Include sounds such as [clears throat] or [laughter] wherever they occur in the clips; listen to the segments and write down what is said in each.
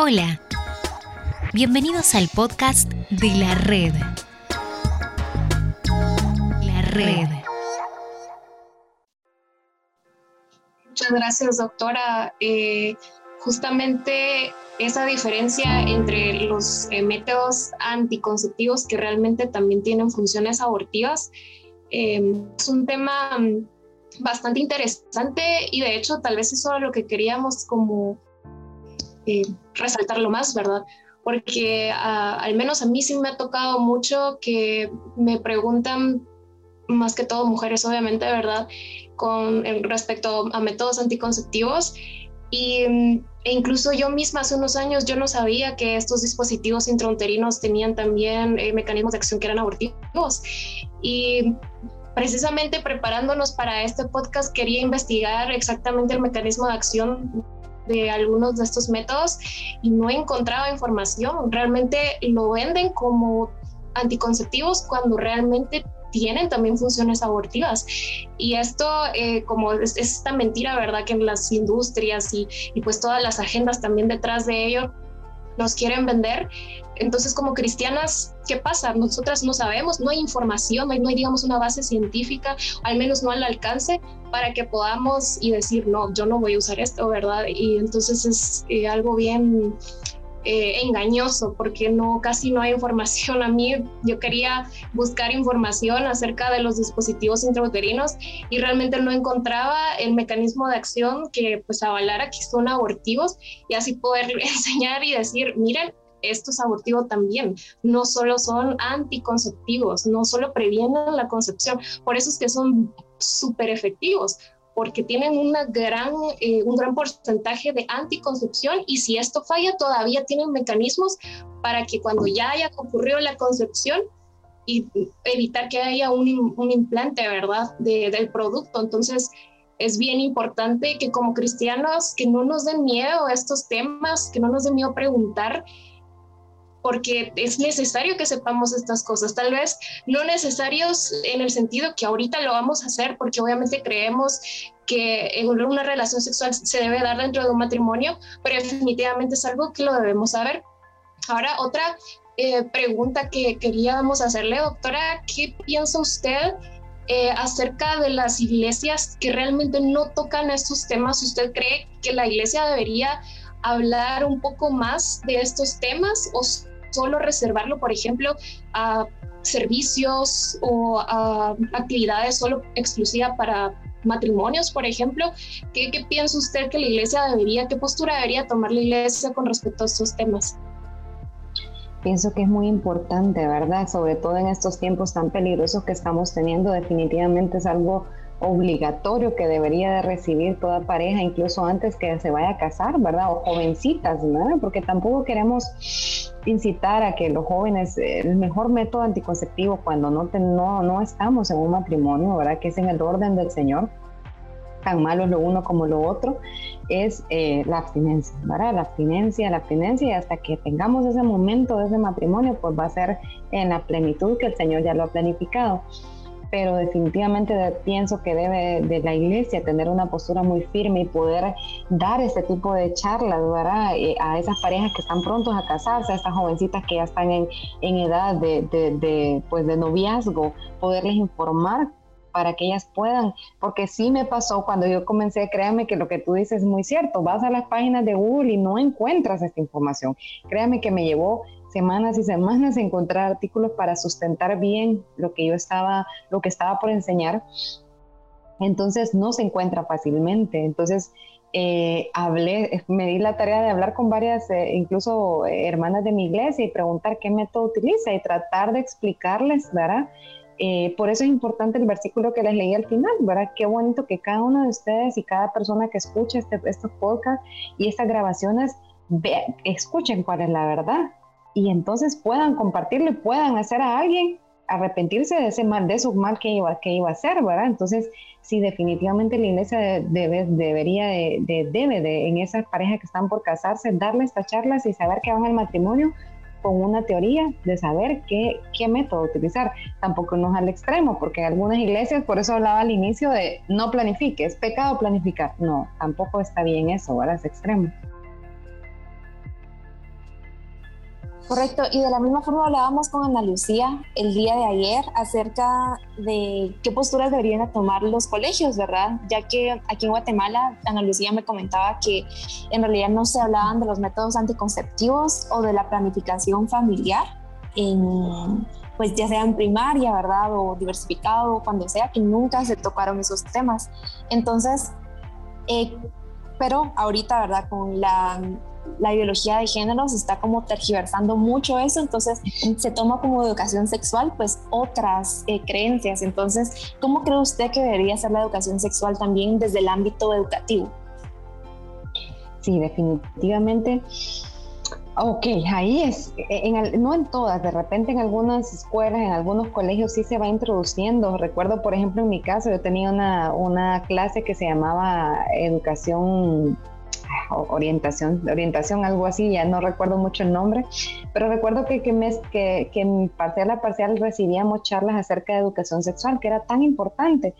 Hola, bienvenidos al podcast de la red. La red. Muchas gracias, doctora. Eh, justamente esa diferencia entre los eh, métodos anticonceptivos que realmente también tienen funciones abortivas eh, es un tema mm, bastante interesante y de hecho tal vez eso es lo que queríamos como eh, resaltarlo más, ¿verdad? Porque ah, al menos a mí sí me ha tocado mucho que me preguntan, más que todo mujeres obviamente, ¿verdad? Con respecto a métodos anticonceptivos y, e incluso yo misma hace unos años yo no sabía que estos dispositivos intrauterinos tenían también eh, mecanismos de acción que eran abortivos. Y precisamente preparándonos para este podcast quería investigar exactamente el mecanismo de acción de algunos de estos métodos y no encontraba información. Realmente lo venden como anticonceptivos cuando realmente tienen también funciones abortivas. Y esto, eh, como es, esta mentira, ¿verdad? Que en las industrias y, y pues todas las agendas también detrás de ello nos quieren vender. Entonces, como cristianas, ¿qué pasa? Nosotras no sabemos, no hay información, no hay, digamos, una base científica, al menos no al alcance, para que podamos y decir, no, yo no voy a usar esto, ¿verdad? Y entonces es eh, algo bien eh, engañoso porque no casi no hay información a mí yo quería buscar información acerca de los dispositivos intrauterinos y realmente no encontraba el mecanismo de acción que pues avalara que son abortivos y así poder [laughs] enseñar y decir miren esto es abortivo también, no solo son anticonceptivos, no solo previenen la concepción, por eso es que son súper efectivos, porque tienen una gran, eh, un gran porcentaje de anticoncepción y si esto falla todavía tienen mecanismos para que cuando ya haya ocurrido la concepción y evitar que haya un, un implante, ¿verdad?, de, del producto. Entonces, es bien importante que como cristianos, que no nos den miedo a estos temas, que no nos den miedo preguntar porque es necesario que sepamos estas cosas, tal vez no necesarios en el sentido que ahorita lo vamos a hacer, porque obviamente creemos que una relación sexual se debe dar dentro de un matrimonio, pero definitivamente es algo que lo debemos saber. Ahora, otra eh, pregunta que queríamos hacerle, doctora, ¿qué piensa usted eh, acerca de las iglesias que realmente no tocan estos temas? ¿Usted cree que la iglesia debería hablar un poco más de estos temas o solo reservarlo, por ejemplo, a servicios o a actividades solo exclusivas para matrimonios, por ejemplo. ¿Qué, ¿Qué, piensa usted que la iglesia debería, qué postura debería tomar la iglesia con respecto a estos temas? Pienso que es muy importante, ¿verdad? Sobre todo en estos tiempos tan peligrosos que estamos teniendo, definitivamente es algo obligatorio que debería de recibir toda pareja, incluso antes que se vaya a casar, ¿verdad? O jovencitas, ¿verdad? Porque tampoco queremos incitar a que los jóvenes, el mejor método anticonceptivo cuando no, no, no estamos en un matrimonio, ¿verdad? Que es en el orden del Señor, tan malo lo uno como lo otro, es eh, la abstinencia, ¿verdad? La abstinencia, la abstinencia y hasta que tengamos ese momento de ese matrimonio, pues va a ser en la plenitud que el Señor ya lo ha planificado pero definitivamente pienso que debe de la iglesia tener una postura muy firme y poder dar este tipo de charlas, ¿verdad? Eh, a esas parejas que están prontos a casarse, a estas jovencitas que ya están en, en edad de, de, pues de noviazgo, poderles informar para que ellas puedan, porque sí me pasó cuando yo comencé, créame que lo que tú dices es muy cierto, vas a las páginas de Google y no encuentras esta información. Créame que me llevó semanas y semanas encontrar artículos para sustentar bien lo que yo estaba, lo que estaba por enseñar. Entonces no se encuentra fácilmente. Entonces eh, hablé, me di la tarea de hablar con varias, eh, incluso eh, hermanas de mi iglesia y preguntar qué método utiliza y tratar de explicarles, ¿verdad? por eso es importante el versículo que les leí al final, ¿verdad? Qué bonito que cada uno de ustedes y cada persona que escuche este, estos podcasts y estas grabaciones escuchen cuál es la verdad, y entonces puedan compartirlo y puedan hacer a alguien arrepentirse de ese mal, de eso mal que iba, que iba a hacer, ¿verdad? Entonces, sí, definitivamente la iglesia debe, debería, de, debe de, en esas parejas que están por casarse, darle estas charlas y saber que van al matrimonio con una teoría de saber qué, qué método utilizar. Tampoco no es al extremo, porque en algunas iglesias, por eso hablaba al inicio de no planifique, es pecado planificar. No, tampoco está bien eso, ¿verdad? Es extremo. Correcto, y de la misma forma hablábamos con Ana Lucía el día de ayer acerca de qué posturas deberían tomar los colegios, ¿verdad? Ya que aquí en Guatemala, Ana Lucía me comentaba que en realidad no se hablaban de los métodos anticonceptivos o de la planificación familiar, en, pues ya sea en primaria, ¿verdad? O diversificado, cuando sea, que nunca se tocaron esos temas. Entonces, eh, pero ahorita, ¿verdad? Con la la ideología de género se está como tergiversando mucho eso, entonces se toma como educación sexual pues otras eh, creencias. Entonces, ¿cómo cree usted que debería ser la educación sexual también desde el ámbito educativo? Sí, definitivamente. Ok, ahí es, en no en todas, de repente en algunas escuelas, en algunos colegios sí se va introduciendo. Recuerdo, por ejemplo, en mi caso, yo tenía una, una clase que se llamaba educación orientación, orientación, algo así, ya no recuerdo mucho el nombre, pero recuerdo que, que, mes, que, que en parcial a parcial recibíamos charlas acerca de educación sexual, que era tan importante.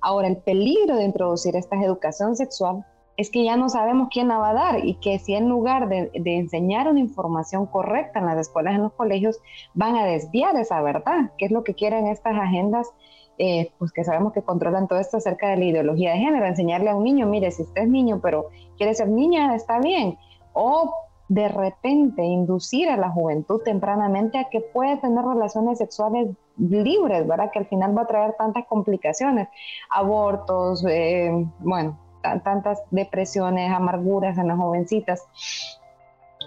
Ahora, el peligro de introducir esta educación sexual es que ya no sabemos quién la va a dar y que si en lugar de, enseñar una información correcta en las escuelas, en los colegios, van a desviar esa verdad, que es lo que quieren estas agendas eh, pues que sabemos que controlan todo esto acerca de la ideología de género, enseñarle a un niño, mire, si usted es niño, pero quiere ser niña, está bien. O de repente inducir a la juventud tempranamente a que puede tener relaciones sexuales libres, ¿verdad? Que al final va a traer tantas complicaciones, abortos, eh, bueno, tantas depresiones, amarguras en las jovencitas.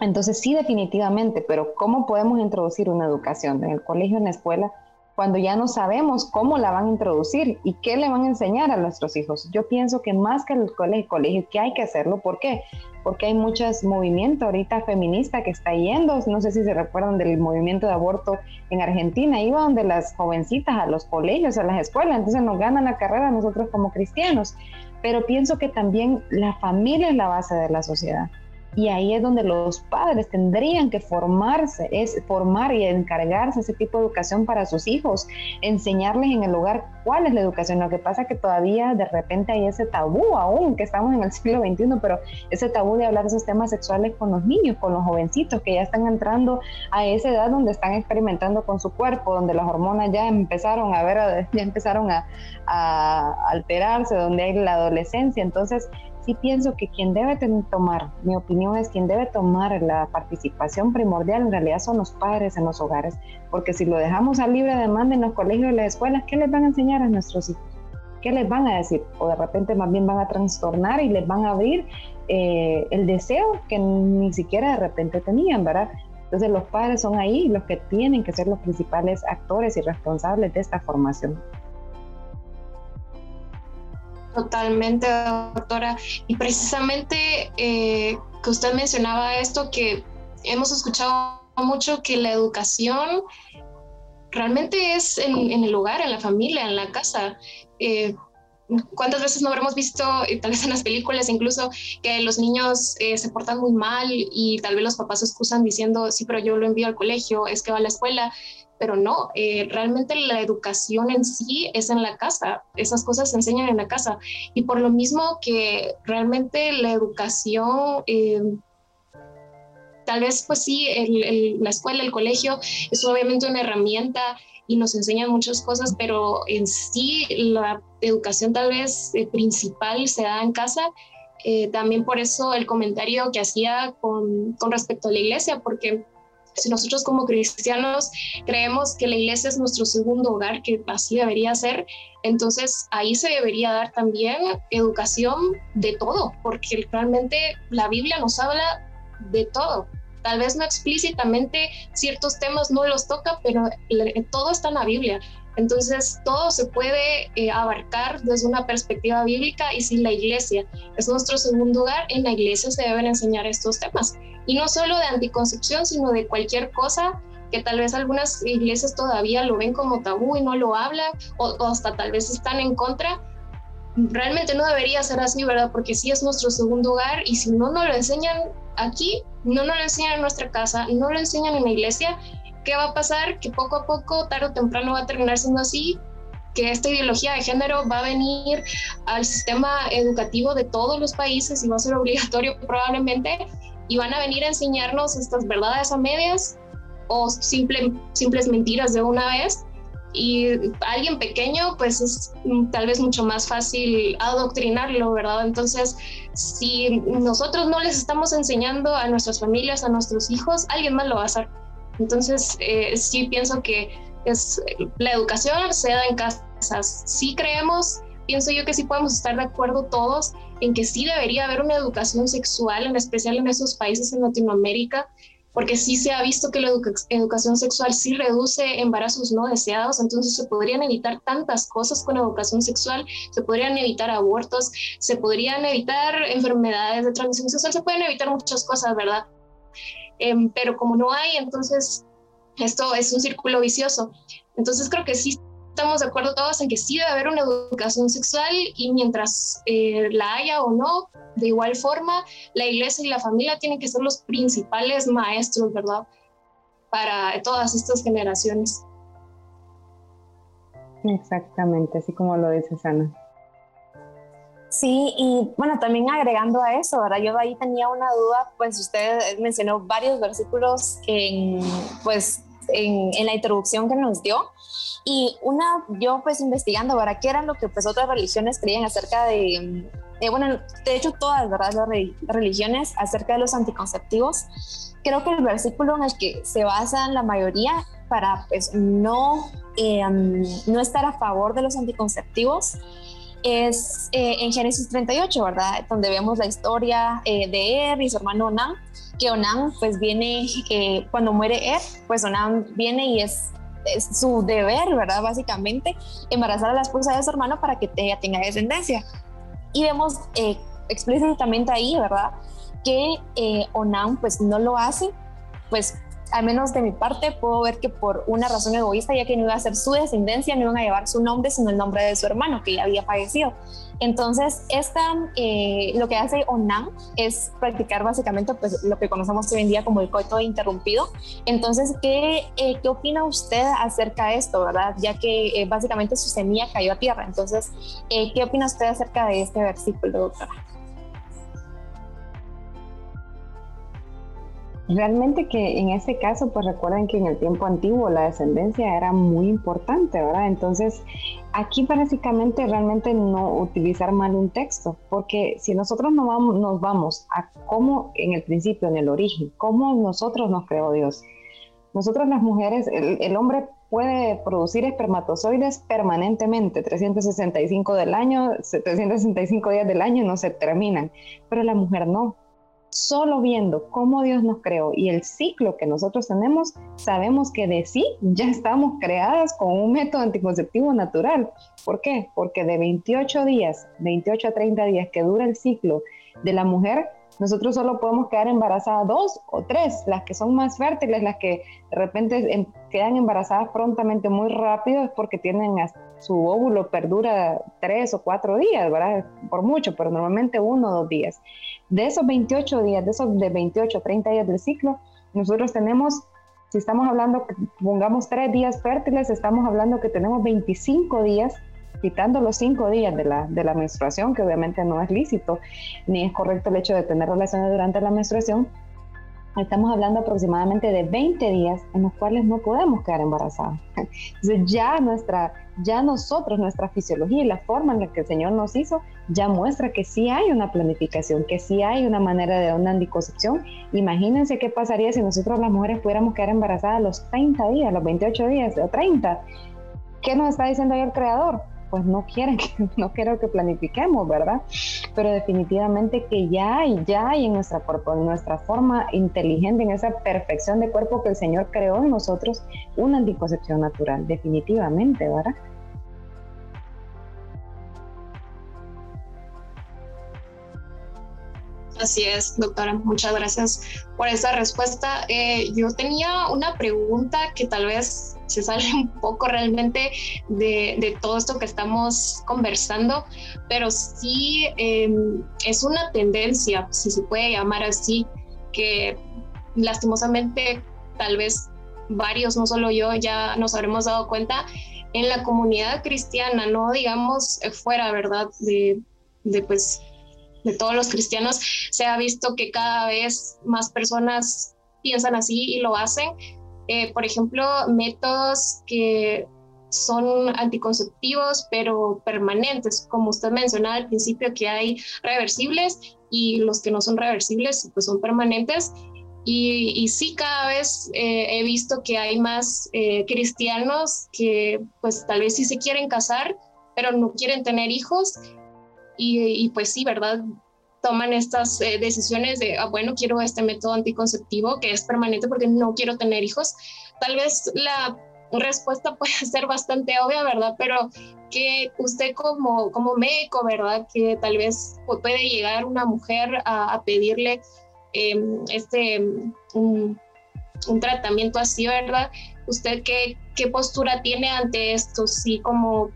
Entonces sí, definitivamente, pero ¿cómo podemos introducir una educación en el colegio, en la escuela? cuando ya no sabemos cómo la van a introducir y qué le van a enseñar a nuestros hijos. Yo pienso que más que el colegio, colegio que hay que hacerlo. ¿Por qué? Porque hay muchos movimientos ahorita feminista que está yendo. No sé si se recuerdan del movimiento de aborto en Argentina. Iba donde las jovencitas a los colegios, a las escuelas. Entonces nos ganan la carrera nosotros como cristianos. Pero pienso que también la familia es la base de la sociedad. Y ahí es donde los padres tendrían que formarse, es formar y encargarse ese tipo de educación para sus hijos, enseñarles en el hogar cuál es la educación. Lo que pasa es que todavía de repente hay ese tabú aún, que estamos en el siglo XXI, pero ese tabú de hablar de esos temas sexuales con los niños, con los jovencitos que ya están entrando a esa edad donde están experimentando con su cuerpo, donde las hormonas ya empezaron a ver, ya empezaron a, a alterarse, donde hay la adolescencia. Entonces, sí pienso que quien debe tomar, mi opinión es quien debe tomar la participación primordial en realidad son los padres en los hogares, porque si lo dejamos a libre demanda en los colegios y las escuelas, ¿qué les van a enseñar a nuestros hijos? ¿Qué les van a decir? O de repente más bien van a trastornar y les van a abrir eh, el deseo que ni siquiera de repente tenían, ¿verdad? Entonces los padres son ahí los que tienen que ser los principales actores y responsables de esta formación. Totalmente, doctora. Y precisamente eh, que usted mencionaba esto, que hemos escuchado mucho que la educación realmente es en, el hogar, en la familia, en la casa. Eh, ¿Cuántas veces no habremos visto, eh, tal vez en las películas incluso, que los niños se portan muy mal y tal vez los papás se excusan diciendo, sí, pero yo lo envío al colegio, es que va a la escuela, pero no, eh, realmente la educación en sí es en la casa, esas cosas se enseñan en la casa y por lo mismo que realmente la educación... Eh, tal vez pues sí, la escuela, el colegio es obviamente una herramienta y nos enseñan muchas cosas, pero en sí la educación tal vez eh, principal se da en casa. también por eso el comentario que hacía con, con respecto a la iglesia, porque si nosotros como cristianos creemos que la iglesia es nuestro segundo hogar, que así debería ser, entonces ahí se debería dar también educación de todo, porque realmente la Biblia nos habla de todo. Tal vez no explícitamente ciertos temas no los toca, pero todo está en la Biblia. Entonces, todo se puede eh, abarcar desde una perspectiva bíblica y si la iglesia es nuestro segundo hogar, en la iglesia se deben enseñar estos temas. Y no solo de anticoncepción, sino de cualquier cosa que tal vez algunas iglesias todavía lo ven como tabú y no lo hablan, o, hasta tal vez están en contra. Realmente no debería ser así, ¿verdad? Porque sí es nuestro segundo hogar y si no nos lo enseñan aquí, no nos lo enseñan en nuestra casa, no lo enseñan en la iglesia, ¿qué va a pasar? Que poco a poco, tarde o temprano va a terminar siendo así, que esta ideología de género va a venir al sistema educativo de todos los países y va a ser obligatorio [laughs] probablemente y van a venir a enseñarnos estas verdades a medias o simple, simples mentiras de una vez. Y alguien pequeño, pues es tal vez mucho más fácil adoctrinarlo, ¿verdad? Entonces, si nosotros no les estamos enseñando a nuestras familias, a nuestros hijos, alguien más lo va a hacer. Entonces, eh, sí pienso que es la educación se da en casas. Sí creemos, pienso yo que sí podemos estar de acuerdo todos en que sí debería haber una educación sexual, en especial en esos países en Latinoamérica, porque sí se ha visto que la educación sexual sí reduce embarazos no deseados, entonces se podrían evitar tantas cosas con educación sexual, se podrían evitar abortos, se podrían evitar enfermedades de transmisión sexual, se pueden evitar muchas cosas, ¿verdad? Em, pero como no hay, entonces esto es un círculo vicioso. Entonces creo que sí estamos de acuerdo todos en que sí debe haber una educación sexual y mientras eh, la haya o no, de igual forma, la iglesia y la familia tienen que ser los principales maestros, ¿verdad? Para todas estas generaciones. Exactamente, así como lo dice Sana. Sí, y bueno, también agregando a eso, ¿verdad? Yo ahí tenía una duda, pues usted mencionó varios versículos en, pues, en, en, la introducción que nos dio. Y una, yo pues investigando, ¿verdad? ¿Qué era lo que pues otras religiones creían acerca de, bueno, de hecho todas, ¿verdad? Las religiones acerca de los anticonceptivos. Creo que el versículo en el que se basan la mayoría para pues no, em, no estar a favor de los anticonceptivos es eh, en Génesis 38, ¿verdad? Donde vemos la historia eh, de Er y su hermano Onan, que Onan pues viene, eh, cuando muere Er, pues Onan viene y es, su deber, ¿verdad? Básicamente, embarazar a la esposa de su hermano para que tenga descendencia. Y vemos explícitamente ahí, ¿verdad? Que Onan pues no lo hace, pues al menos de mi parte, puedo ver que por una razón egoísta, ya que no iba a ser su descendencia, no iban a llevar su nombre, sino el nombre de su hermano, que ya había fallecido. Entonces, esta, eh, lo que hace Onan es practicar básicamente pues, lo que conocemos hoy en día como el coito interrumpido. Entonces, ¿qué, eh, ¿qué opina usted acerca de esto, verdad? Ya que eh, básicamente su semilla cayó a tierra. Entonces, ¿qué opina usted acerca de este versículo, doctora? Realmente que en ese caso, pues recuerden que en el tiempo antiguo la descendencia era muy importante, ¿verdad? Entonces, aquí básicamente realmente no utilizar mal un texto, porque si nosotros no vamos, nos vamos a cómo en el principio, en el origen, cómo nosotros nos creó Dios. Nosotros las mujeres, el, el hombre puede producir espermatozoides permanentemente, 365 del año, 365 días del año no se terminan, pero la mujer no solo viendo cómo Dios nos creó y el ciclo que nosotros tenemos, sabemos que de sí ya estamos creadas con un método anticonceptivo natural. ¿Por qué? Porque de 28 días, 28 a 30 días que dura el ciclo de la mujer, nosotros solo podemos quedar embarazadas dos o tres, las que son más fértiles, las que de repente em, quedan embarazadas prontamente muy rápido es porque tienen su óvulo perdura tres o cuatro días, ¿verdad? Por mucho, pero normalmente uno o dos días. De esos 28 días, de esos de 28 a 30 días del ciclo, nosotros tenemos, si estamos hablando, pongamos tres días fértiles, estamos hablando que tenemos 25 días quitando los cinco días de la, de la menstruación, que obviamente no es lícito, ni es correcto el hecho de tener relaciones durante la menstruación, estamos hablando aproximadamente de 20 días en los cuales no podemos quedar embarazados. Entonces ya nuestra, ya nosotros, nuestra fisiología y la forma en la que el Señor nos hizo, ya muestra que sí hay una planificación, que sí hay una manera de una anticoncepción. Imagínense qué pasaría si nosotros las mujeres pudiéramos quedar embarazadas los 30 días, los 28 días o 30. ¿Qué nos está diciendo ahí el Creador? Pues no quieren, [laughs] no quiero que planifiquemos, ¿verdad? Pero definitivamente que ya hay, ya hay en nuestra cuerpo, en nuestra forma inteligente, en esa perfección de cuerpo que el Señor creó en nosotros, una anticoncepción natural, definitivamente, ¿verdad? Así es, doctora. Muchas gracias por esa respuesta. Eh, yo tenía una pregunta que tal vez se sale [laughs] un poco realmente de, todo esto que estamos conversando, pero sí em, es una tendencia, si se puede llamar así, que lastimosamente tal vez varios, no solo yo, ya nos habremos dado cuenta en la comunidad cristiana, no digamos fuera, ¿verdad? De, de pues de todos los cristianos, se ha visto que cada vez más personas piensan así y lo hacen, eh, por ejemplo, métodos que son anticonceptivos, pero permanentes, como usted mencionaba al principio, que hay reversibles y los que no son reversibles, pues son permanentes. Y, sí, cada vez eh, he visto que hay más eh, cristianos que pues tal vez sí se quieren casar, pero no quieren tener hijos. Y, pues sí, ¿verdad? Toman estas eh, decisiones de, ah, bueno, quiero este método anticonceptivo que es permanente porque no quiero tener hijos. Tal vez la respuesta [laughs] puede ser bastante obvia, ¿verdad? Pero que usted como, como médico, ¿verdad? Que tal vez puede llegar una mujer a pedirle Em, este, un, tratamiento así, ¿verdad? ¿Usted qué, qué postura tiene ante esto? Sí, como,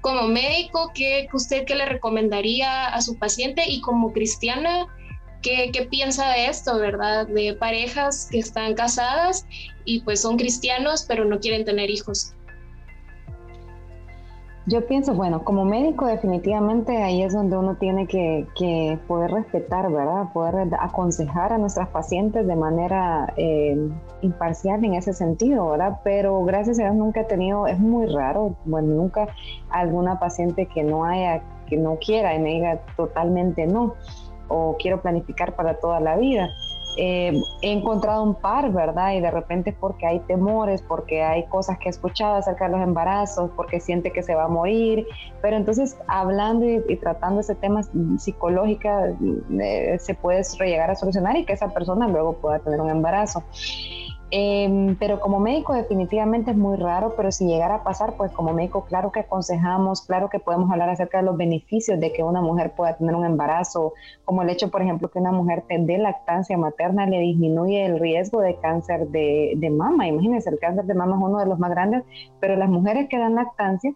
como médico, ¿qué, ¿usted le recomendaría a su paciente? Y como cristiana, ¿qué, ¿qué piensa de esto, verdad? De parejas que están casadas y pues son cristianos, pero no quieren tener hijos. Yo pienso, bueno, como médico definitivamente ahí es donde uno tiene que, poder respetar, ¿verdad? Poder aconsejar a nuestras pacientes de manera eh, imparcial en ese sentido, ¿verdad? Pero gracias a Dios nunca he tenido, es muy raro, bueno, nunca alguna paciente que no haya, que no quiera y me diga totalmente no, o quiero planificar para toda la vida. Eh, he encontrado un par, ¿verdad? Y de repente porque hay temores, porque hay cosas que he escuchado acerca de los embarazos, porque siente que se va a morir, pero entonces hablando y, tratando ese tema psicológica eh, se puede llegar a solucionar y que esa persona luego pueda tener un embarazo. Em, pero como médico definitivamente es muy raro, pero si llegara a pasar, pues como médico claro que aconsejamos, claro que podemos hablar acerca de los beneficios de que una mujer pueda tener un embarazo, como el hecho, por ejemplo, que una mujer de lactancia materna le disminuye el riesgo de cáncer de, de mama. Imagínense, el cáncer de mama es uno de los más grandes, pero las mujeres que dan lactancia,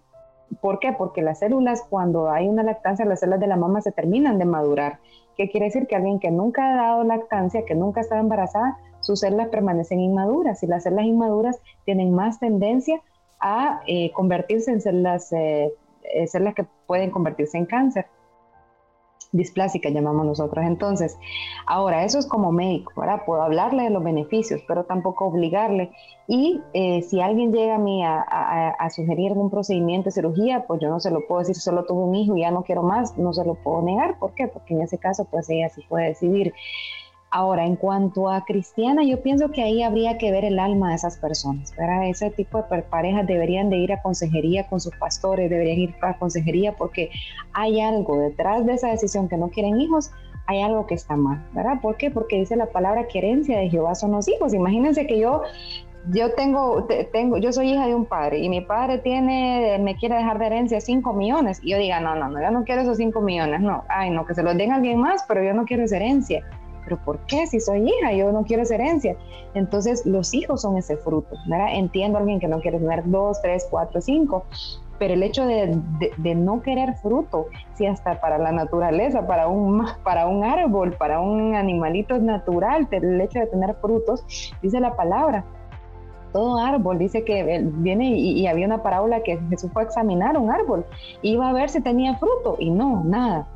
¿por qué? Porque las células, cuando hay una lactancia, las células de la mama se terminan de madurar. ¿Qué quiere decir? Que alguien que nunca ha dado lactancia, que nunca estado embarazada, sus células permanecen inmaduras y las células inmaduras tienen más tendencia a eh, convertirse en células, eh, eh, células que pueden convertirse en cáncer displásica llamamos nosotros. Entonces, ahora, eso es como médico, ¿verdad? Puedo hablarle de los beneficios, pero tampoco obligarle. Y si alguien llega a mí a, a, un procedimiento de cirugía, pues yo no se lo puedo decir, solo tuve un hijo y ya no quiero más, no se lo puedo negar. ¿Por qué? Porque en ese caso, pues ella sí puede decidir. Ahora, en cuanto a cristiana, yo pienso que ahí habría que ver el alma de esas personas. ¿verdad? Ese tipo de parejas deberían de ir a consejería con sus pastores, deberían ir a consejería porque hay algo detrás de esa decisión que no quieren hijos, hay algo que está mal, ¿verdad? ¿Por qué? Porque dice la palabra que herencia de Jehová son los hijos. Imagínense que yo yo tengo, tengo, yo soy hija de un padre y mi padre tiene, me quiere dejar de herencia 5 millones y yo diga, no, no, no, yo no quiero esos 5 millones, no, ay, no, que se los den a alguien más, pero yo no quiero esa herencia pero ¿por qué? Si soy hija, yo no quiero esa herencia. Entonces, los hijos son ese fruto, ¿verdad? Entiendo a alguien que no quiere tener dos, tres, cuatro, cinco, pero el hecho de, no querer fruto, si hasta para la naturaleza, para un, para un árbol, para un animalito es natural, el hecho de tener frutos, dice la palabra, todo árbol, dice que viene y, y, había una parábola que Jesús fue a examinar un árbol, iba a ver si tenía fruto y no, nada.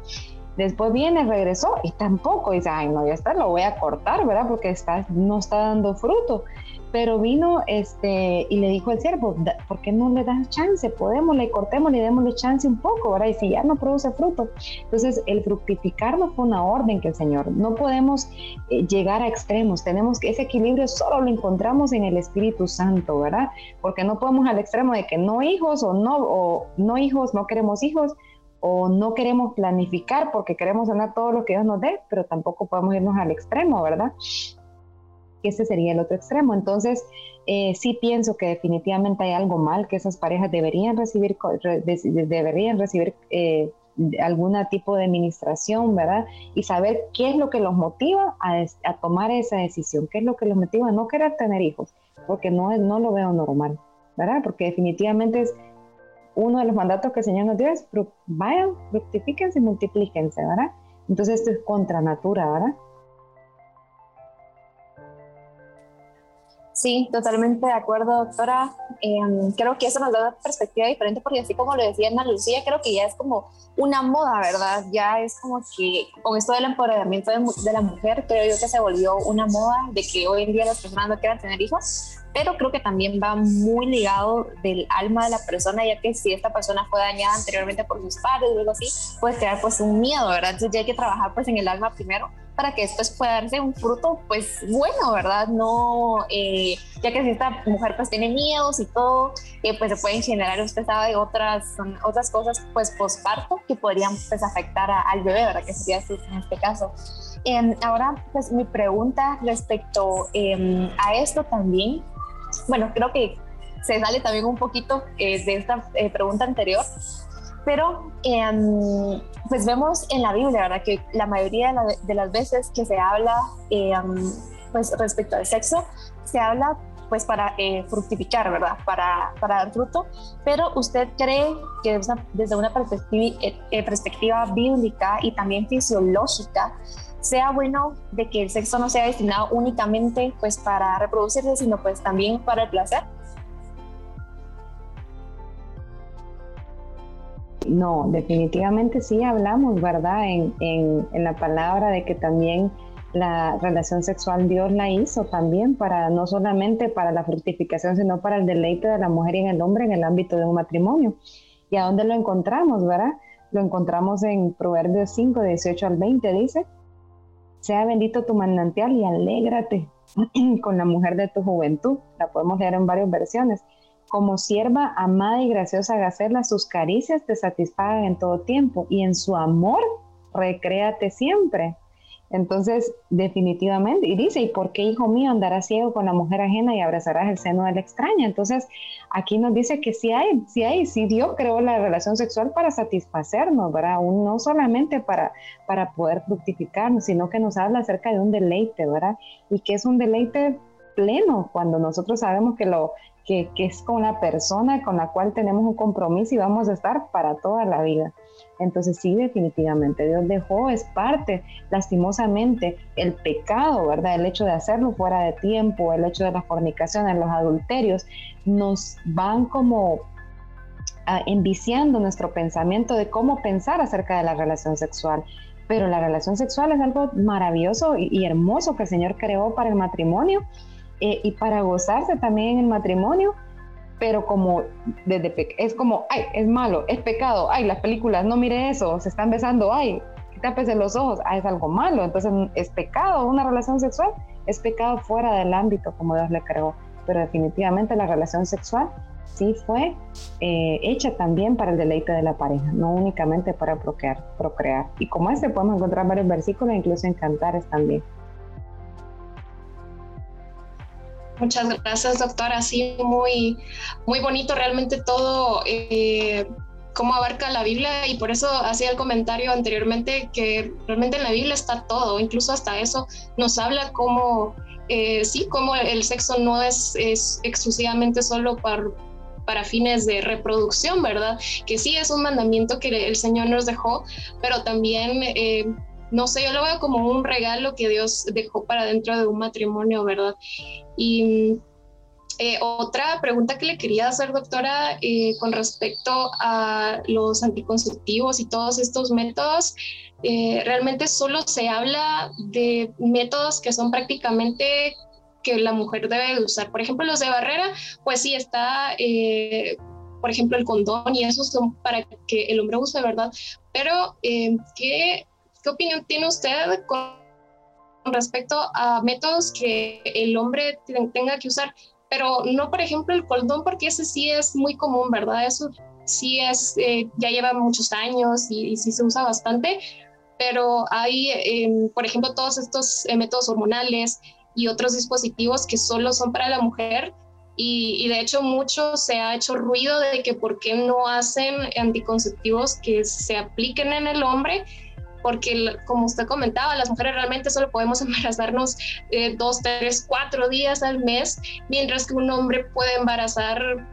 Después viene, regresó y tampoco dice, ay, no, ya está, lo voy a cortar, ¿verdad? Porque está, no está dando fruto. Pero vino este, y le dijo al siervo, ¿por qué no le das chance? Podemos, le cortemos, le démosle chance un poco, ¿verdad? Y si ya no produce fruto. Entonces, el fructificar no fue una orden que el Señor. No podemos eh, llegar a extremos. Tenemos que ese equilibrio solo lo encontramos en el Espíritu Santo, ¿verdad? Porque no podemos al extremo de que no hijos o no, o no hijos, no queremos hijos, o no queremos planificar porque queremos tener todo lo que Dios nos dé, pero tampoco podemos irnos al extremo, ¿verdad? Ese sería el otro extremo. Entonces, eh, sí pienso que definitivamente hay algo mal, que esas parejas deberían recibir, deberían recibir eh, algún tipo de administración, ¿verdad? Y saber qué es lo que los motiva a, a, tomar esa decisión, qué es lo que los motiva a no querer tener hijos, porque no, no lo veo normal, ¿verdad? Porque definitivamente es uno de los mandatos que el Señor nos dio es vayan, fructifíquense y multiplíquense, ¿verdad? Entonces esto es contra natura, ¿verdad? Sí, totalmente de acuerdo, doctora. Em, creo que eso nos da una perspectiva diferente porque así como lo decía Ana Lucía, creo que ya es como una moda, ¿verdad? Ya es como que con esto del empoderamiento de, de, la mujer, creo yo que se volvió una moda de que hoy en día las personas no quieran tener hijos, pero creo que también va muy ligado del alma de la persona, ya que si esta persona fue dañada anteriormente por sus padres o algo así, puede crear pues un miedo, ¿verdad? Entonces ya hay que trabajar pues en el alma primero para que después pueda darse un fruto pues bueno, ¿verdad? No, eh, ya que si esta mujer pues tiene miedos y todo, eh, pues se pueden generar, usted sabe, otras, otras cosas pues posparto que podrían pues afectar al bebé, ¿verdad? Que sería así en este caso. Em, ahora pues mi pregunta respecto em, a esto también, bueno, creo que se sale también un poquito eh, de esta pregunta anterior, pero em, pues vemos en la Biblia, ¿verdad? Que la mayoría de, las veces que se habla em, pues respecto al sexo, se habla pues para eh, fructificar, ¿verdad? Para, para, dar fruto. Pero usted cree que desde una perspectiva, eh, eh, perspectiva bíblica y también fisiológica, sea bueno de que el sexo no sea destinado únicamente pues para reproducirse, sino pues también para el placer? No, definitivamente sí hablamos, ¿verdad? En, en, la palabra de que también la relación sexual Dios la hizo también para no solamente para la fructificación, sino para el deleite de la mujer y el hombre en el ámbito de un matrimonio. ¿Y a dónde lo encontramos, verdad? Lo encontramos en Proverbios 5, 18 al 20, dice, sea bendito tu manantial y alégrate [clears throat] con la mujer de tu juventud. La podemos leer en varias versiones. Como sierva amada y graciosa Gacela, sus caricias te satisfagan en todo tiempo y en su amor recréate siempre. Entonces, definitivamente, y dice, ¿y por qué, hijo mío, andarás ciego con la mujer ajena y abrazarás el seno de la extraña? Entonces, aquí nos dice que sí hay, sí hay, sí Dios creó la relación sexual para satisfacernos, ¿verdad? no solamente para, para poder fructificarnos, sino que nos habla acerca de un deleite, ¿verdad? Y que es un deleite pleno cuando nosotros sabemos que lo que, es con la persona con la cual tenemos un compromiso y vamos a estar para toda la vida. Entonces sí, definitivamente, Dios dejó, es parte, lastimosamente, el pecado, ¿verdad? El hecho de hacerlo fuera de tiempo, el hecho de la fornicación, de los adulterios, nos van como ah, enviciando nuestro pensamiento de cómo pensar acerca de la relación sexual. Pero la relación sexual es algo maravilloso y hermoso que el Señor creó para el matrimonio eh, y para gozarse también en el matrimonio, pero como desde es como, ay, es malo, es pecado, ay, las películas, no mire eso, se están besando, ay, tápese los ojos, ay, es algo malo, entonces es pecado, una relación sexual es pecado fuera del ámbito como Dios le creó, pero definitivamente la relación sexual sí fue eh, hecha también para el deleite de la pareja, no únicamente para procrear, procrear. Y como este podemos encontrar varios versículos, incluso en cantares también. Muchas gracias, doctora. Sí, muy, muy bonito realmente todo. Eh, cómo abarca la Biblia y por eso hacía el comentario anteriormente que realmente en la Biblia está todo, incluso hasta eso nos habla cómo, eh, sí, cómo el sexo no es, es exclusivamente solo para, para fines de reproducción, ¿verdad? Que sí es un mandamiento que el Señor nos dejó, pero también... Eh, no sé, yo lo veo como un regalo que Dios dejó para dentro de un matrimonio, ¿verdad? Y eh, otra pregunta que le quería hacer, doctora, eh, con respecto a los anticonceptivos y todos estos métodos, eh, realmente solo se habla de métodos que son prácticamente que la mujer debe usar. Por ejemplo, los de barrera, pues sí está, por ejemplo, el condón y esos son para que el hombre use, ¿verdad? Pero, ¿qué ¿Qué opinión tiene usted con respecto a métodos que el hombre tenga que usar? Pero no, por ejemplo, el condón, porque ese sí es muy común, ¿verdad? Eso sí es, eh, ya lleva muchos años y, sí se usa bastante, pero hay, em, por ejemplo, todos estos eh, métodos hormonales y otros dispositivos que solo son para la mujer. Y, y, de hecho mucho se ha hecho ruido de que por qué no hacen anticonceptivos que se apliquen en el hombre porque como usted comentaba, las mujeres realmente solo podemos [laughs] embarazarnos eh, dos, tres, cuatro días al mes, mientras que un hombre puede embarazar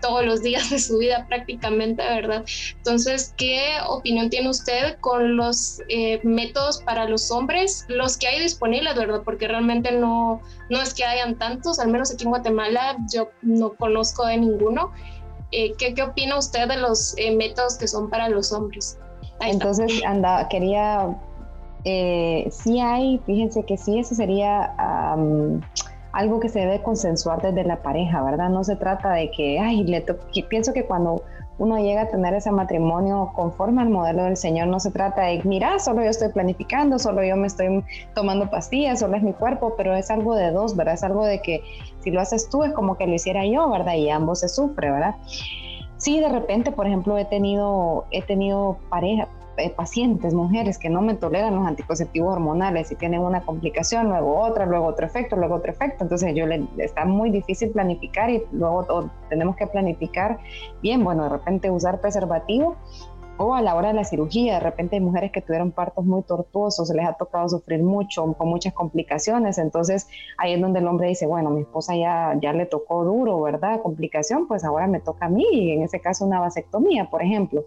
todos los días de su vida prácticamente, ¿verdad? Entonces, ¿qué opinión tiene usted con los eh, métodos para los hombres, los que hay disponibles, ¿verdad? Porque realmente no, no es que hayan tantos, al menos aquí en Guatemala yo no conozco de ninguno. Eh, ¿qué, ¿qué, opina usted de los eh, métodos que son para los hombres? Entonces, anda, quería, sí hay, fíjense que sí, eso sería algo que se debe consensuar desde la pareja, ¿verdad? No se trata de que, ay, le pienso que cuando uno llega a tener ese matrimonio conforme al modelo del Señor, no se trata de, mira, solo yo estoy planificando, solo yo me estoy tomando pastillas, solo es mi cuerpo, pero es algo de dos, ¿verdad? Es algo de que si lo haces tú es como que lo hiciera yo, ¿verdad? Y ambos se sufre, ¿verdad? Sí, de repente, por ejemplo, he tenido, he tenido pareja, eh, pacientes, mujeres que no me toleran los anticonceptivos hormonales y tienen una complicación, luego otra, luego otro efecto, luego otro efecto. Entonces yo le, está muy difícil planificar y luego tenemos que planificar bien, bueno, de repente usar preservativo o a la hora de la cirugía, de repente hay mujeres que tuvieron partos muy tortuosos, se les ha tocado sufrir mucho, con muchas complicaciones, entonces ahí es donde el hombre dice, bueno, mi esposa ya, ya le tocó duro, ¿verdad? Complicación, pues ahora me toca a mí, y en ese caso una vasectomía, por ejemplo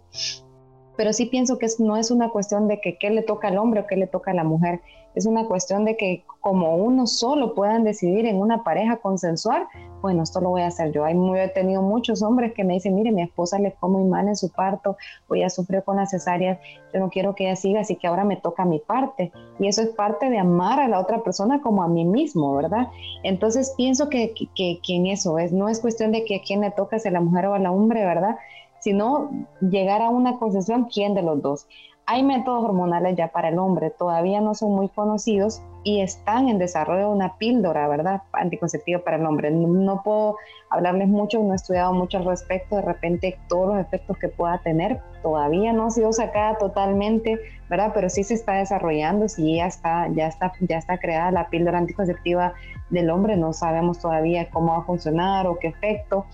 pero sí pienso que no es una cuestión de que qué le toca al hombre o qué le toca a la mujer, es una cuestión de que como uno solo puedan decidir en una pareja consensuar, bueno, esto lo voy a hacer yo. He tenido muchos hombres que me dicen, mire, mi esposa le fue muy mal en su parto, o ella sufrió con las cesáreas, yo no quiero que ella siga, así que ahora me toca mi parte. Y eso es parte de amar a la otra persona como a mí mismo, ¿verdad? Entonces pienso que, que, que en eso es, no es cuestión de que a quién le toca, si a la mujer o a la hombre, ¿verdad? sino llegar a una concesión quién de los dos. Hay métodos hormonales ya para el hombre, todavía no son muy conocidos y están en desarrollo una píldora, ¿verdad? Anticonceptiva para el hombre. No, puedo hablarles mucho, no he estudiado mucho al respecto, de repente todos los efectos que pueda tener, todavía no ha sido sacada totalmente, ¿verdad? Pero sí se está desarrollando, sí ya está, ya está, ya está creada la píldora anticonceptiva del hombre, no sabemos todavía cómo va a funcionar o qué efecto.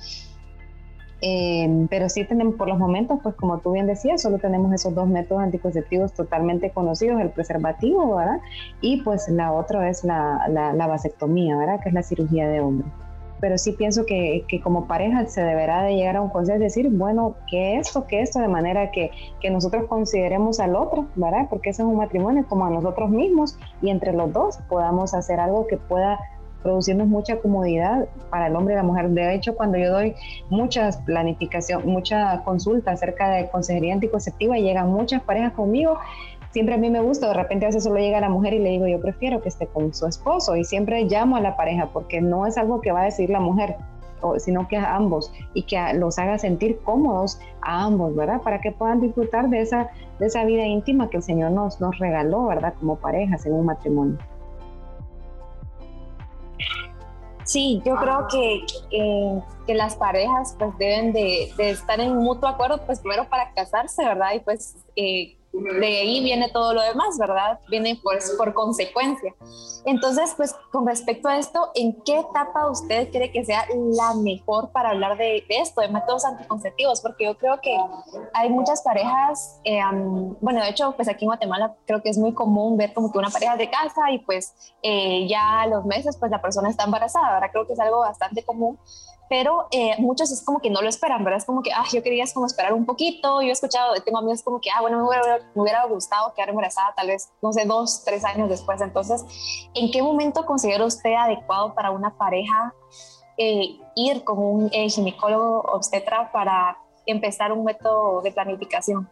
Em, pero sí tenemos, por los momentos, pues como tú bien decías, solo tenemos esos dos métodos anticonceptivos totalmente conocidos, el preservativo, ¿verdad? Y pues la otra es la, la, vasectomía, ¿verdad? Que es la cirugía de hombre. Pero sí pienso que, que, como pareja se deberá de llegar a un consejo, decir, bueno, ¿qué esto, qué esto? De manera que, que nosotros consideremos al otro, ¿verdad? Porque ese es un matrimonio como a nosotros mismos y entre los dos podamos hacer algo que pueda producirnos mucha comodidad para el hombre y la mujer. De hecho, cuando yo doy muchas planificación, mucha consulta acerca de consejería anticonceptiva, llegan muchas parejas conmigo. Siempre a mí me gusta, de repente a veces solo llega la mujer y le digo, yo prefiero que esté con su esposo y siempre llamo a la pareja porque no es algo que va a decir la mujer, sino que a ambos y que los haga sentir cómodos a ambos, ¿verdad? Para que puedan disfrutar de esa, de esa vida íntima que el Señor nos, nos regaló, ¿verdad? Como parejas en un matrimonio. Sí, yo creo que, que las parejas pues deben de, de, estar en mutuo acuerdo, pues primero para casarse, ¿verdad? Y pues eh, de ahí viene todo lo demás, ¿verdad? Viene pues por consecuencia. Entonces, pues con respecto a esto, ¿en qué etapa usted cree que sea la mejor para hablar de, esto, de métodos anticonceptivos? Porque yo creo que hay muchas parejas, eh, bueno, de hecho, pues aquí en Guatemala creo que es muy común ver como que una pareja de casa y pues eh, ya a los meses pues la persona está embarazada, ahora creo que es algo bastante común pero eh, muchos es como que no lo esperan, ¿verdad? Es como que, ah, yo quería como esperar un poquito, yo he escuchado, tengo amigos como que, ah, bueno, me hubiera, me hubiera gustado quedar embarazada tal vez, no sé, dos, tres años después. Entonces, ¿en qué momento considera usted adecuado para una pareja eh, ir con un eh, ginecólogo obstetra para empezar un método de planificación?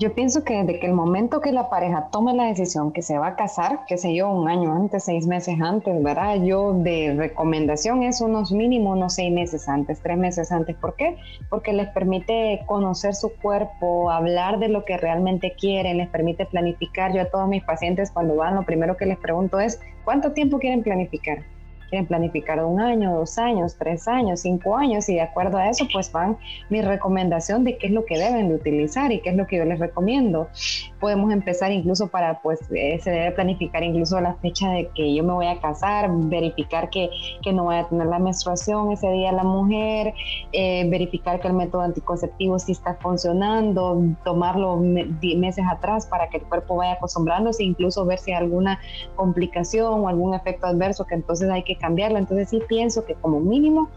Yo pienso que desde que el momento que la pareja tome la decisión que se va a casar, qué sé yo, un año antes, seis meses antes, ¿verdad? Yo de recomendación es unos mínimos, unos seis meses antes, tres meses antes. ¿Por qué? Porque les permite conocer su cuerpo, hablar de lo que realmente quieren, les permite planificar. Yo a todos mis pacientes cuando van, lo primero que les pregunto es, ¿cuánto tiempo quieren planificar? Quieren planificar un año, dos años, tres años, cinco años y de acuerdo a eso pues van mi recomendación de qué es lo que deben de utilizar y qué es lo que yo les recomiendo. Podemos empezar incluso para pues eh, se debe planificar incluso la fecha de que yo me voy a casar, verificar que, que no vaya a tener la menstruación ese día la mujer, eh, verificar que el método anticonceptivo sí está funcionando, tomarlo meses atrás para que el cuerpo vaya acostumbrándose, incluso ver si hay alguna complicación o algún efecto adverso que entonces hay que cambiarla. Entonces sí pienso que como mínimo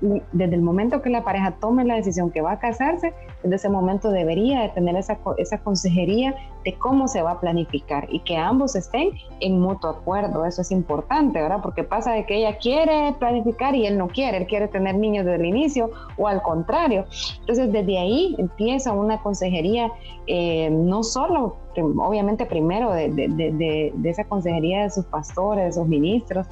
desde el momento que la pareja tome la decisión que va a casarse, desde ese momento debería de tener esa, esa consejería de cómo se va a planificar y que ambos estén en mutuo acuerdo. Eso es importante, ¿verdad? Porque pasa de que ella quiere planificar y él no quiere, él quiere tener niños desde el inicio o al contrario. Entonces, desde ahí empieza una consejería, eh, no solo, obviamente, primero de, de, de, de, esa consejería de sus pastores, de sus ministros,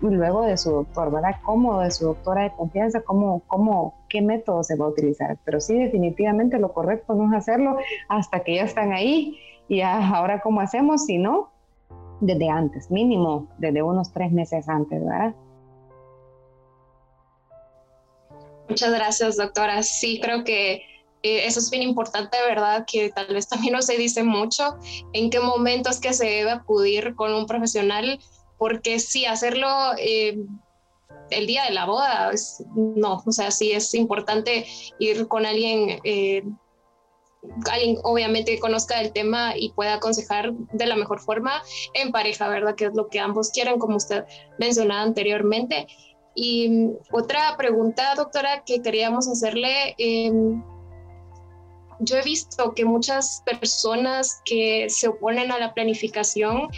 y luego de su doctor, ¿verdad? Como de su doctora de confianza, cómo, cómo, qué método se va a utilizar. Pero sí, definitivamente lo correcto no es hacerlo hasta que ya están ahí y ahora cómo hacemos, si no, desde antes, mínimo desde unos tres meses antes, ¿verdad? Muchas gracias, doctora. Sí, creo que eh, eso es bien importante, ¿verdad? Que tal vez también no se dice mucho en qué momentos que se debe acudir con un profesional, porque sí, hacerlo eh, el día de la boda, no, o sea, sí es importante ir con alguien. Eh, alguien obviamente que conozca el tema y pueda aconsejar de la mejor forma en pareja, ¿verdad? Que es lo que ambos quieren, como usted mencionaba anteriormente. Y otra pregunta, doctora, que queríamos hacerle, em, yo he visto que muchas personas que se oponen a la planificación,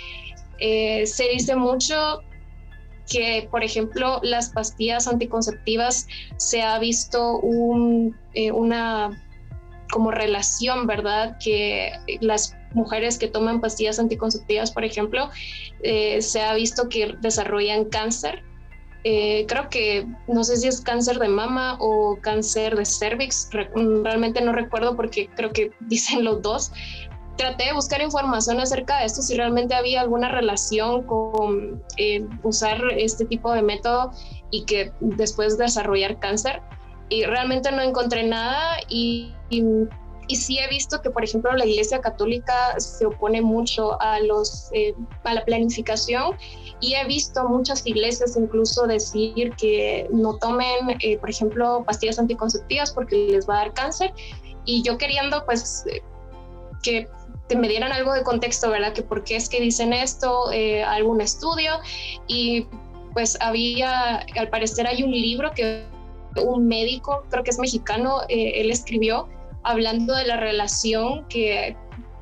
eh, se dice mucho que, por ejemplo, las pastillas anticonceptivas se ha visto eh, una como relación, ¿verdad? Que las mujeres que toman pastillas anticonceptivas, por ejemplo, eh, se ha visto que desarrollan cáncer. Eh, creo que no sé si es cáncer de mama o cáncer de cervix, realmente no recuerdo porque creo que [laughs] dicen los dos. Traté de buscar información acerca de esto, si realmente había alguna relación con eh, usar este tipo de método y que después desarrollar cáncer y realmente no encontré nada y, y, sí he visto que, por ejemplo, la Iglesia Católica se opone mucho a, los, eh, a la planificación y he visto muchas iglesias incluso decir que no tomen, eh, por ejemplo, pastillas anticonceptivas porque les va a dar cáncer y yo queriendo pues que me dieran algo de contexto, ¿verdad? Que por qué es que dicen esto, eh, algún estudio y pues había, al parecer hay un libro que un médico, creo que es mexicano, eh, él escribió hablando de la relación que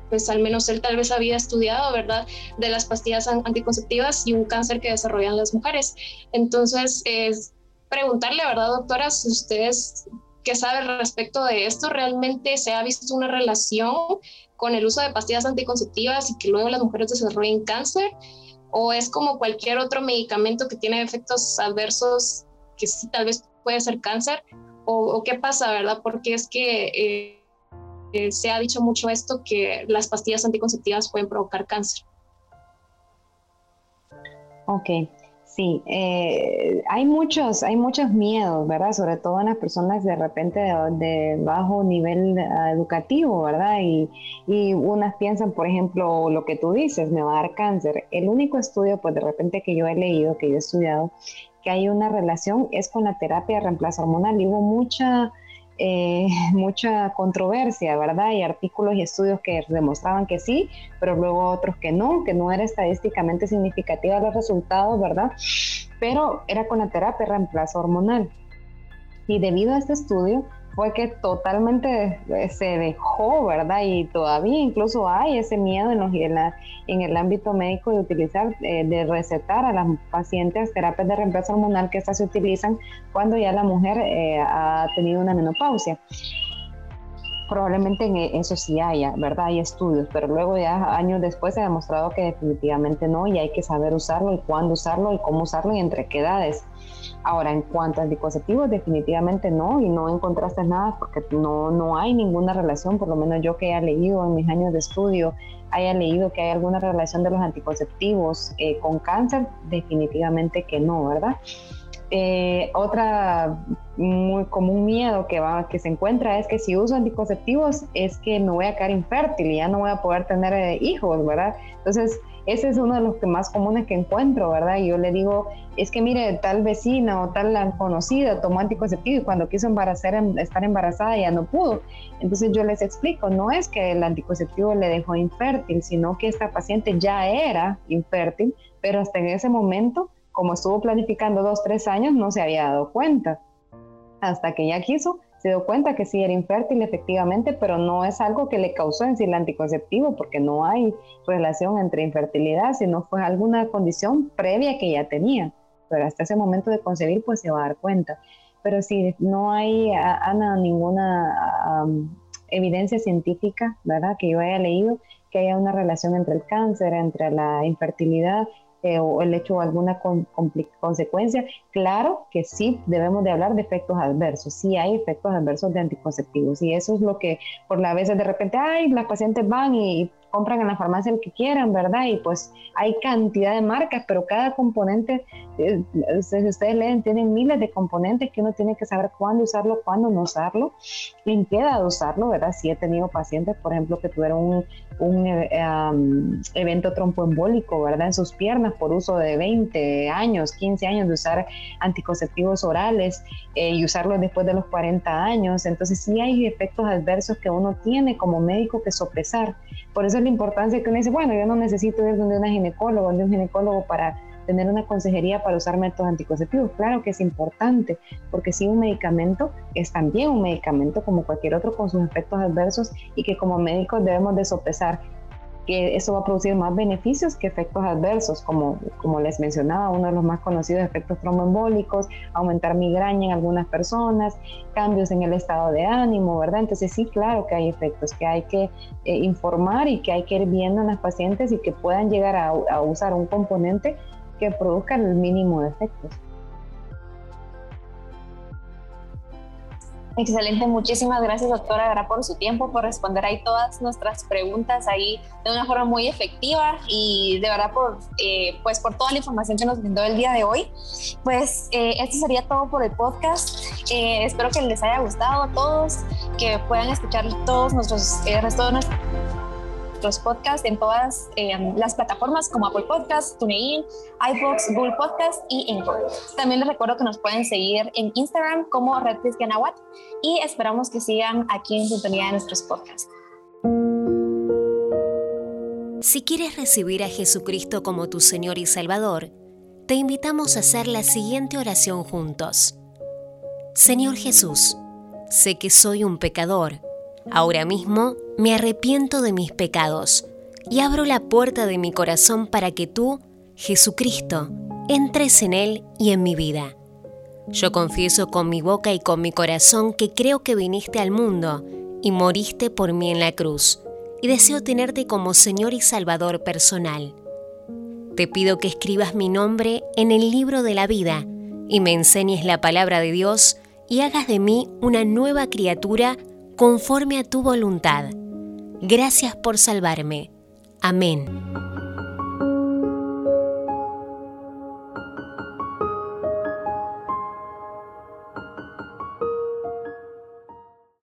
pues al menos él tal vez había estudiado, ¿verdad?, de las pastillas anticonceptivas y un cáncer que desarrollan las mujeres. Entonces, es preguntarle, ¿verdad, doctora, si ustedes qué saben respecto de esto, realmente se ha visto una relación con el uso de pastillas anticonceptivas y que luego las mujeres desarrollen cáncer, o es como cualquier otro medicamento que tiene efectos adversos que sí tal vez puede ser cáncer o, qué pasa, ¿verdad? Porque es que eh, eh, se ha dicho mucho esto que las pastillas anticonceptivas pueden provocar cáncer. Ok, sí, eh, hay muchos, hay muchos miedos, ¿verdad? Sobre todo en las personas de repente de, bajo nivel educativo, ¿verdad? Y, y, unas piensan, por ejemplo, lo que tú dices, me va a dar cáncer. El único estudio, pues de repente que yo he leído, que yo he estudiado, que hay una relación es con la terapia de reemplazo hormonal. Hubo mucha, eh, [laughs] mucha controversia, ¿verdad? Hay artículos y estudios que demostraban que sí, pero luego otros que no, que no era estadísticamente significativa los resultados, ¿verdad? Pero era con la terapia reemplazo hormonal. Y debido a este estudio, fue que totalmente se dejó, ¿verdad? Y todavía incluso hay ese miedo en, los, en, el ámbito médico de utilizar, eh, de recetar a las pacientes terapias de reemplazo hormonal que estas se utilizan cuando ya la mujer eh, ha tenido una menopausia. Probablemente en eso sí haya, ¿verdad? Hay estudios, pero luego ya años después se ha demostrado que definitivamente no y hay que saber usarlo y cuándo usarlo y cómo usarlo y entre qué edades. Ahora, en cuanto a anticonceptivos, definitivamente no, y no encontraste nada porque no, no hay ninguna relación, por lo menos yo que haya leído en mis años de estudio, haya leído que hay alguna relación de los anticonceptivos eh, con cáncer, definitivamente que no, ¿verdad? Eh, otra muy común miedo que, va, que se encuentra es que si uso anticonceptivos es que me voy a quedar infértil y ya no voy a poder tener eh, hijos, ¿verdad? Entonces, ese es uno de los que más comunes que encuentro, ¿verdad? Y yo le digo, es que mire, tal vecina o tal conocida tomó anticonceptivo y cuando quiso embarazar, em, estar embarazada ya no pudo. Entonces yo les explico, no es que el anticonceptivo le dejó infértil, sino que esta paciente ya era infértil, pero hasta en ese momento, como estuvo planificando dos, tres años, no se había dado cuenta. hasta que ya quiso, se dio cuenta que sí era infértil efectivamente, pero no es algo que le causó en sí el anticonceptivo, porque no hay relación entre infertilidad, sino fue alguna condición previa que ya tenía. Pero hasta ese momento de concebir, pues se va a dar cuenta. Pero si no hay, Ana, ninguna evidencia científica, ¿verdad? Que yo haya leído que haya una relación entre el cáncer, entre la infertilidad eh, o el hecho de alguna consecuencia, claro que sí debemos de hablar de efectos adversos, sí hay efectos adversos de anticonceptivos y eso es lo que por la veces de repente, ay, las pacientes van y compran en la farmacia el que quieran, ¿verdad? Y pues hay cantidad de marcas, pero cada componente, eh, si ustedes leen, tienen miles de componentes que uno tiene que saber cuándo usarlo, cuándo no usarlo, en qué edad usarlo, ¿verdad? Si he tenido pacientes, por ejemplo, que tuvieron un, un eh, evento tromboembólico, ¿verdad? En sus piernas por uso de 20 años, 15 años de usar anticonceptivos orales eh, y usarlos después de los 40 años. Entonces sí hay efectos adversos que uno tiene como médico que sopesar. Por eso la importancia que uno dice, bueno, yo no necesito ir donde una ginecóloga, donde un ginecólogo para tener una consejería para usar métodos anticonceptivos. Claro que es importante, porque si un medicamento es también un medicamento como cualquier otro con sus efectos adversos y que como médicos debemos de sopesar que eso va a producir más beneficios que efectos adversos, como, como les mencionaba, uno de los más conocidos efectos tromboembólicos, aumentar migraña en algunas personas, cambios en el estado de ánimo, ¿verdad? Entonces sí, claro que hay efectos que hay que eh, informar y que hay que ir viendo en las pacientes y que puedan llegar a, a usar un componente que produzca el mínimo de efectos. Excelente, muchísimas gracias doctora por su tiempo, por responder ahí todas nuestras preguntas ahí de una forma muy efectiva y de verdad por, eh, pues por toda la información que nos brindó el día de hoy. Pues eh, esto sería todo por el podcast. Eh, espero que les haya gustado a todos, que puedan escuchar todos nuestros, el nuestros los podcasts en todas em, las plataformas como Apple Podcasts, TuneIn, iBox, Google Podcasts y Anchor. También les recuerdo que nos pueden seguir en Instagram como Red y esperamos que sigan aquí en sintonía de nuestros podcasts. Si quieres recibir a Jesucristo como tu Señor y Salvador, te invitamos a hacer la siguiente oración juntos. Señor Jesús, sé que soy un pecador Ahora mismo me arrepiento de mis pecados y abro la puerta de mi corazón para que tú, Jesucristo, entres en él y en mi vida. Yo confieso con mi boca y con mi corazón que creo que viniste al mundo y moriste por mí en la cruz, y deseo tenerte como Señor y Salvador personal. Te pido que escribas mi nombre en el libro de la vida y me enseñes la palabra de Dios y hagas de mí una nueva criatura conforme a tu voluntad. Gracias por salvarme. Amén.